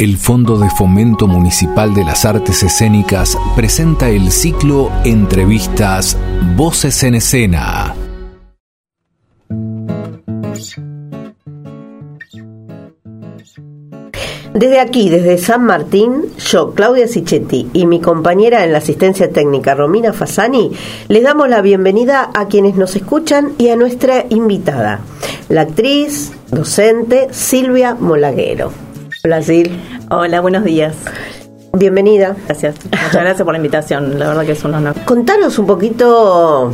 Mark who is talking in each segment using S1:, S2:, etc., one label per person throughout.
S1: El Fondo de Fomento Municipal de las Artes Escénicas presenta el ciclo Entrevistas Voces en Escena.
S2: Desde aquí, desde San Martín, yo, Claudia Sichetti, y mi compañera en la asistencia técnica, Romina Fasani, les damos la bienvenida a quienes nos escuchan y a nuestra invitada, la actriz, docente Silvia Molaguero. Hola, Sil.
S3: Hola, buenos días.
S2: Bienvenida.
S3: Gracias. Muchas gracias por la invitación. La verdad que es un honor.
S2: Contanos un poquito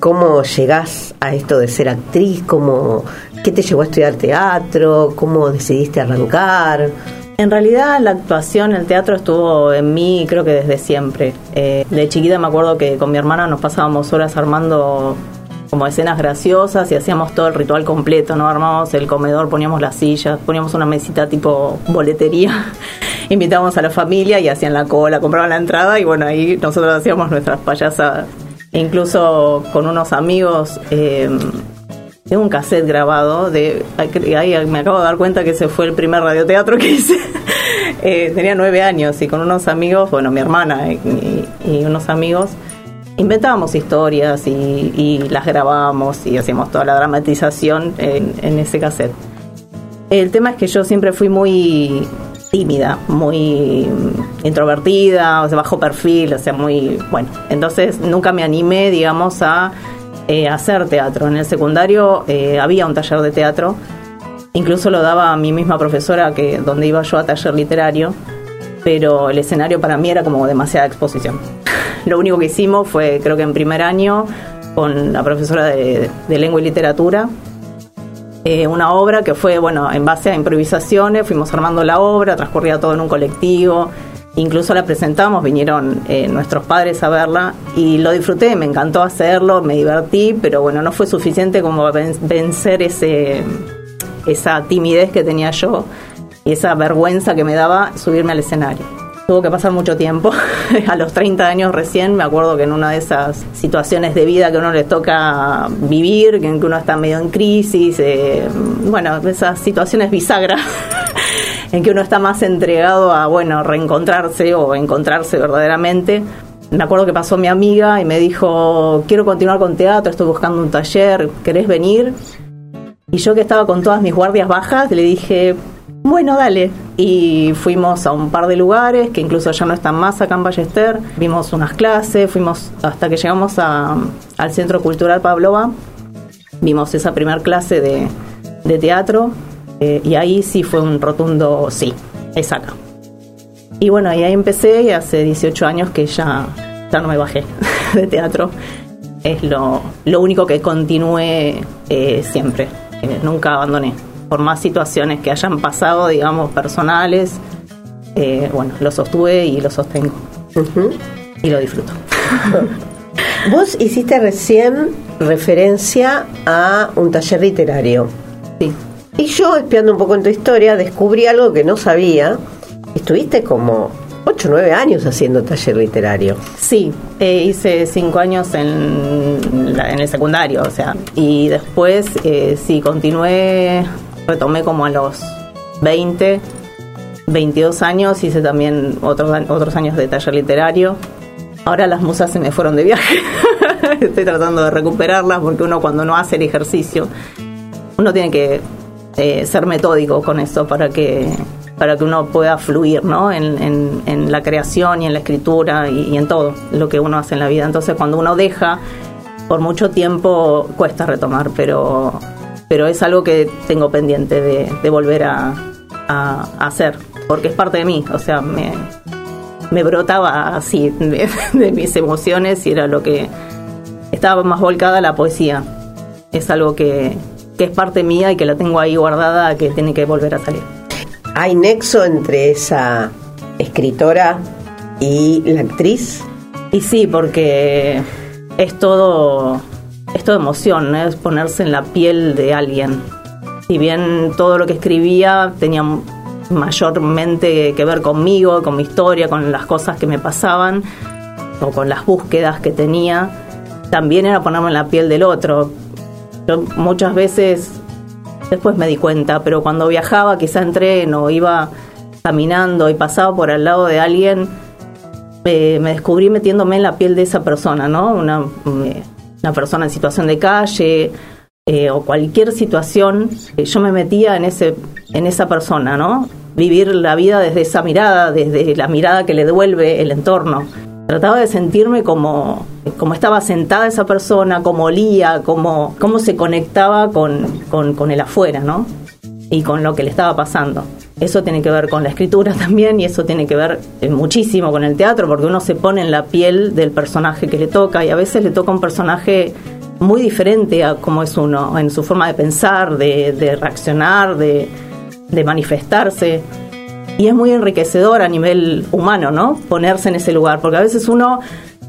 S2: cómo llegás a esto de ser actriz, cómo, qué te llevó a estudiar teatro, cómo decidiste arrancar.
S3: En realidad la actuación, el teatro estuvo en mí creo que desde siempre. Eh, de chiquita me acuerdo que con mi hermana nos pasábamos horas armando como escenas graciosas y hacíamos todo el ritual completo, ¿no? Armábamos el comedor, poníamos las sillas, poníamos una mesita tipo boletería, invitábamos a la familia y hacían la cola, compraban la entrada y bueno, ahí nosotros hacíamos nuestras payasadas. E incluso con unos amigos, eh, tengo un cassette grabado, de ahí me acabo de dar cuenta que ese fue el primer radioteatro que hice. eh, tenía nueve años y con unos amigos, bueno, mi hermana y, y unos amigos, inventábamos historias y, las grabábamos y hacíamos toda la dramatización en, ese cassette. El tema es que yo siempre fui muy tímida, muy introvertida, o sea, bajo perfil, o sea, muy, bueno, entonces nunca me animé, digamos, a eh, hacer teatro. En el secundario eh, había un taller de teatro, incluso lo daba mi misma profesora que donde iba yo a taller literario, pero el escenario para mí era como demasiada exposición. Lo único que hicimos fue, creo que en primer año, con la profesora de, lengua y literatura, eh, una obra que fue, bueno, en base a improvisaciones, fuimos armando la obra, transcurría todo en un colectivo, incluso la presentamos, vinieron eh, nuestros padres a verla y lo disfruté, me encantó hacerlo, me divertí, pero bueno, no fue suficiente como vencer ese, esa timidez que tenía yo y esa vergüenza que me daba subirme al escenario tuvo que pasar mucho tiempo. a los 30 años recién, me acuerdo que en una de esas situaciones de vida que uno le toca vivir, en que uno está medio en crisis, eh, bueno, esas situaciones bisagras. en que uno está más entregado a, bueno, reencontrarse o encontrarse verdaderamente. Me acuerdo que pasó mi amiga y me dijo, quiero continuar con teatro, estoy buscando un taller, ¿querés venir? Y yo que estaba con todas mis guardias bajas, le dije, bueno, dale. Y fuimos a un par de lugares que incluso ya no están más acá en Ballester. Vimos unas clases, fuimos hasta que llegamos al Centro Cultural Pavlova. Vimos esa primera clase de, teatro eh, y ahí sí fue un rotundo sí, es acá. Y bueno, ahí empecé y hace 18 años que ya, ya no me bajé de teatro. Es lo, lo único que continué eh, siempre, nunca abandoné por más situaciones que hayan pasado, digamos, personales, eh, bueno, lo sostuve y lo sostengo. Y lo disfruto.
S2: Vos hiciste recién referencia a un taller literario.
S3: Sí.
S2: Y yo, espiando un poco en tu historia, descubrí algo que no sabía. Estuviste como 8 o 9 años haciendo taller literario.
S3: Sí, eh, hice 5 años en, en, el secundario, o sea, y después eh, sí, continué retomé como a los 20, 22 años, hice también otros, otros años de taller literario. Ahora las musas se me fueron de viaje. Estoy tratando de recuperarlas porque uno cuando no hace el ejercicio, uno tiene que eh, ser metódico con eso para que para que uno pueda fluir ¿no? en, en, la creación y en la escritura y, y, en todo lo que uno hace en la vida. Entonces cuando uno deja por mucho tiempo cuesta retomar, pero pero es algo que tengo pendiente de, volver a, hacer, porque es parte de mí, o sea, me, brotaba así de, mis emociones y era lo que estaba más volcada a la poesía. Es algo que, que es parte mía y que la tengo ahí guardada, que tiene que volver a salir.
S2: ¿Hay nexo entre esa escritora y la actriz?
S3: Y sí, porque es todo esto de emoción, es ponerse en la piel de alguien. Si bien todo lo que escribía tenía mayormente que ver conmigo, con mi historia, con las cosas que me pasaban o con las búsquedas que tenía, también era ponerme en la piel del otro. Yo muchas veces, después me di cuenta, pero cuando viajaba quizá en tren o iba caminando y pasaba por al lado de alguien, me descubrí metiéndome en la piel de esa persona, ¿no? Una, una persona en situación de calle eh, o cualquier situación, eh, yo me metía en, ese, en esa persona, ¿no? Vivir la vida desde esa mirada, desde la mirada que le devuelve el entorno. Trataba de sentirme como, como estaba sentada esa persona, como olía, como, cómo se conectaba con, con, con el afuera, ¿no? Y con lo que le estaba pasando. Eso tiene que ver con la escritura también y eso tiene que ver eh, muchísimo con el teatro porque uno se pone en la piel del personaje que le toca y a veces le toca un personaje muy diferente a cómo es uno, en su forma de pensar, de, reaccionar, de, manifestarse. Y es muy enriquecedor a nivel humano, ¿no? Ponerse en ese lugar, porque a veces uno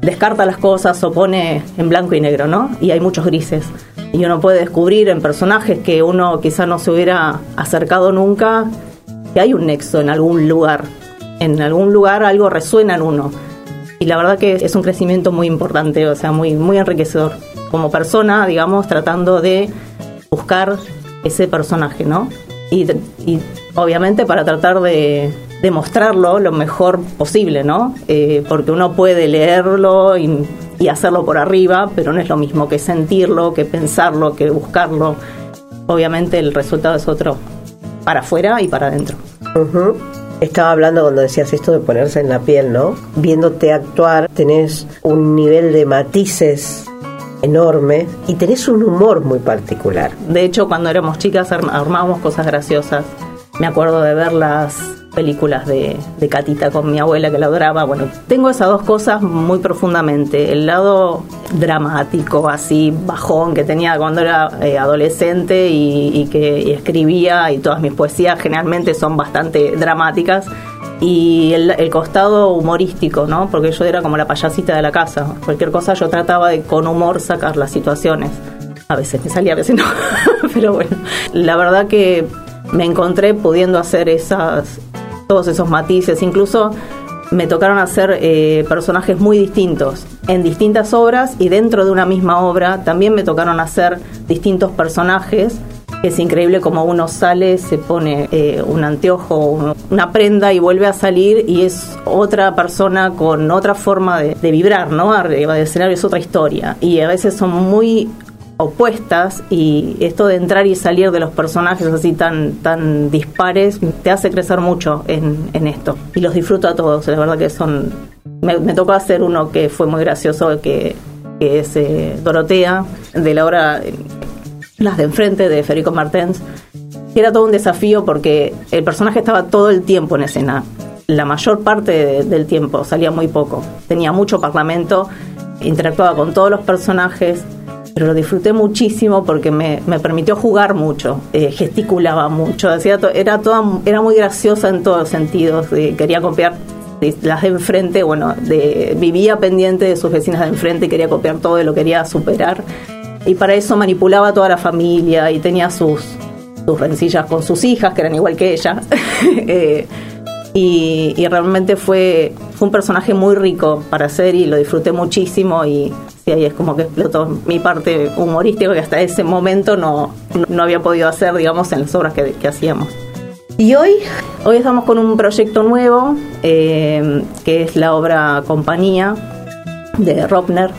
S3: descarta las cosas o pone en blanco y negro, ¿no? Y hay muchos grises. Y uno puede descubrir en personajes que uno quizá no se hubiera acercado nunca que hay un nexo en algún lugar. En algún lugar algo resuena en uno. Y la verdad que es un crecimiento muy importante, o sea, muy, muy enriquecedor. Como persona, digamos, tratando de buscar ese personaje, ¿no? Y, obviamente para tratar de, mostrarlo lo mejor posible, ¿no? Eh, porque uno puede leerlo y, y, hacerlo por arriba, pero no es lo mismo que sentirlo, que pensarlo, que buscarlo. Obviamente el resultado es otro para afuera y para adentro.
S2: Estaba hablando cuando decías esto de ponerse en la piel, ¿no? Viéndote actuar, tenés un nivel de matices enorme y tenés un humor muy particular.
S3: De hecho, cuando éramos chicas armábamos cosas graciosas. Me acuerdo de verlas películas de, de, Catita con mi abuela que la adoraba. Bueno, tengo esas dos cosas muy profundamente. El lado dramático, así bajón que tenía cuando era eh, adolescente y, que escribía y todas mis poesías generalmente son bastante dramáticas. Y el, costado humorístico, ¿no? Porque yo era como la payasita de la casa. Cualquier cosa yo trataba de con humor sacar las situaciones. A veces me salía, a veces no. Pero bueno, la verdad que me encontré pudiendo hacer esas, todos esos matices, incluso me tocaron hacer eh, personajes muy distintos en distintas obras y dentro de una misma obra también me tocaron hacer distintos personajes. Es increíble como uno sale, se pone eh, un anteojo, una prenda y vuelve a salir y es otra persona con otra forma de, vibrar, ¿no? Arriba del escenario es otra historia. Y a veces son muy opuestas y esto de entrar y salir de los personajes así tan, tan dispares te hace crecer mucho en, en esto. Y los disfruto a todos, la verdad que son... Me, tocó hacer uno que fue muy gracioso, que, es eh, Dorotea, de la obra Las de Enfrente, de Federico Martens. Era todo un desafío porque el personaje estaba todo el tiempo en escena. La mayor parte del tiempo, salía muy poco. Tenía mucho parlamento, interactuaba con todos los personajes, pero lo disfruté muchísimo porque me, me permitió jugar mucho, eh, gesticulaba mucho, decía era, toda, era muy graciosa en todos los sentidos, quería copiar las de enfrente, bueno, vivía pendiente de sus vecinas de enfrente, quería copiar todo y lo quería superar. Y para eso manipulaba a toda la familia y tenía sus, sus rencillas con sus hijas, que eran igual que ella. Eh, y, y, realmente fue, fue un personaje muy rico para hacer y lo disfruté muchísimo y y ahí es como que explotó mi parte humorística que hasta ese momento no, no había podido hacer, digamos, en las obras que, hacíamos.
S2: ¿Y hoy?
S3: Hoy estamos con un proyecto nuevo, eh, que es la obra Compañía de Ropner.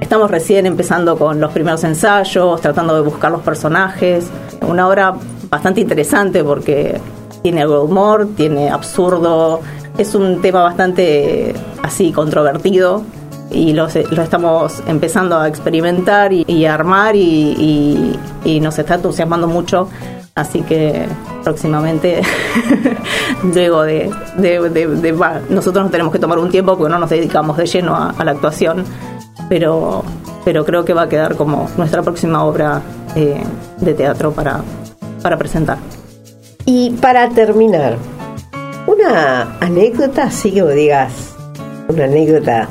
S3: Estamos recién empezando con los primeros ensayos, tratando de buscar los personajes. Una obra bastante interesante porque tiene algo de humor, tiene absurdo, es un tema bastante así controvertido, y lo, estamos empezando a experimentar y, a armar y, nos está entusiasmando mucho. Así que próximamente, luego de, nosotros nos tenemos que tomar un tiempo porque no nos dedicamos de lleno a, la actuación, pero, pero creo que va a quedar como nuestra próxima obra eh, de teatro para, para presentar.
S2: Y para terminar, una anécdota, así que vos digas, una anécdota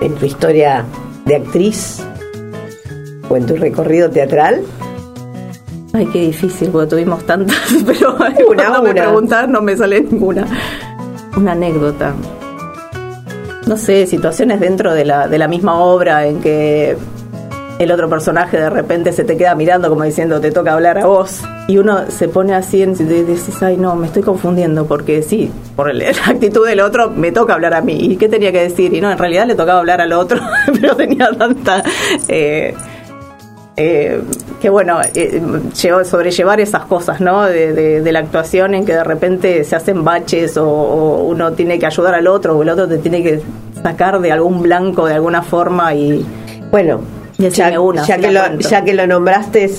S2: en tu historia de actriz o en tu recorrido teatral?
S3: Ay, qué difícil, porque tuvimos tantas, pero una, cuando me preguntas no me sale ninguna. Una anécdota. No sé, situaciones dentro de la, de la misma obra en que el otro personaje de repente se te queda mirando como diciendo te toca hablar a vos y uno se pone así y dices ay no me estoy confundiendo porque sí por la actitud del otro me toca hablar a mí y qué tenía que decir y no en realidad le tocaba hablar al otro pero tenía tanta eh, eh, que bueno, eh, sobrellevar esas cosas, ¿no? De, la actuación en que de repente se hacen baches o, uno tiene que ayudar al otro o el otro te tiene que sacar de algún blanco de alguna forma y...
S2: Bueno, ya, que lo, ya que lo nombraste,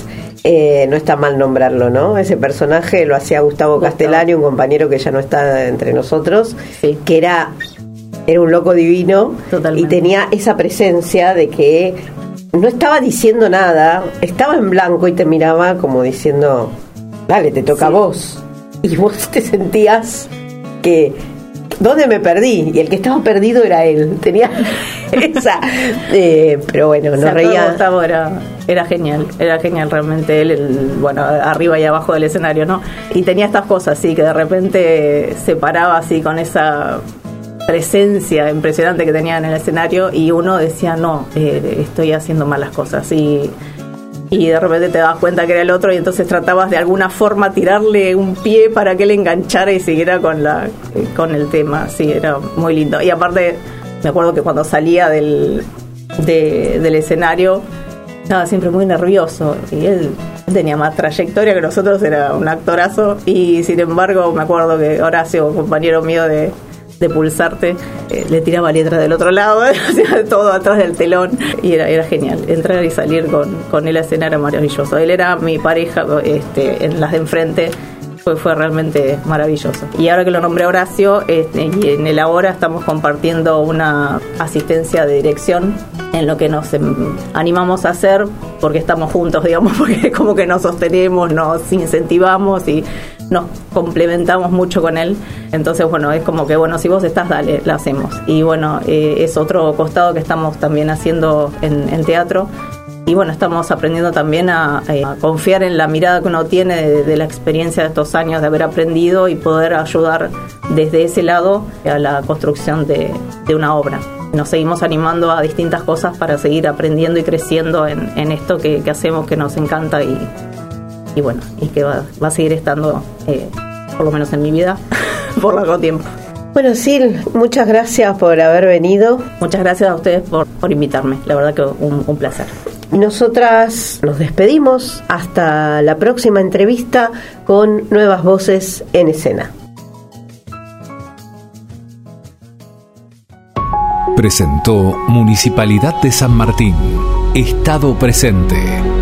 S2: eh, no está mal nombrarlo, ¿no? Ese personaje lo hacía Gustavo, Castellani, un compañero que ya no está entre nosotros, que era era un loco divino y tenía esa presencia de que no estaba diciendo nada, estaba en blanco y te miraba como diciendo, dale, te toca a vos. Y vos te sentías que, ¿dónde me perdí? Y el que estaba perdido era él. Tenía esa. Eh, pero bueno, no reía.
S3: Gustavo era, era genial, era genial realmente él, bueno, arriba y abajo del escenario, ¿no? Y tenía estas cosas, sí, que de repente se paraba así con esa presencia impresionante que tenía en el escenario y uno decía, no, eh, estoy haciendo malas cosas. Y, y de repente te das cuenta que era el otro y entonces tratabas de alguna forma tirarle un pie para que él enganchara y siguiera con, la, con el tema. Sí, era muy lindo. Y aparte, me acuerdo que cuando salía del, del escenario estaba siempre muy nervioso y él tenía más trayectoria que nosotros, era un actorazo y sin embargo me acuerdo que Horacio, compañero mío de, de pulsarte, eh, le tiraba letras del otro lado, todo atrás del telón y era, era genial. Entrar y salir con, con él a escena era maravilloso. Él era mi pareja este, en las de enfrente. Fue, fue realmente maravilloso. Y ahora que lo nombré Horacio, este, en el ahora estamos compartiendo una asistencia de dirección en lo que nos em, animamos a hacer porque estamos juntos, digamos, porque como que nos sostenemos, nos incentivamos y nos complementamos mucho con él. Entonces, bueno, es como que, bueno, si vos estás, dale, lo hacemos. Y bueno, eh, es otro costado que estamos también haciendo en, teatro. Y bueno, estamos aprendiendo también a, confiar en la mirada que uno tiene de, la experiencia de estos años de haber aprendido y poder ayudar desde ese lado a la construcción de, una obra. Nos seguimos animando a distintas cosas para seguir aprendiendo y creciendo en, esto que, que hacemos, que nos encanta y, y bueno, y que va, a seguir estando, eh, por lo menos en mi vida, por largo tiempo.
S2: Bueno, Sil, muchas gracias por haber venido.
S3: Muchas gracias a ustedes por, por invitarme, la verdad que un, un placer.
S2: Nosotras nos despedimos hasta la próxima entrevista con nuevas voces en escena.
S1: Presentó Municipalidad de San Martín, Estado presente.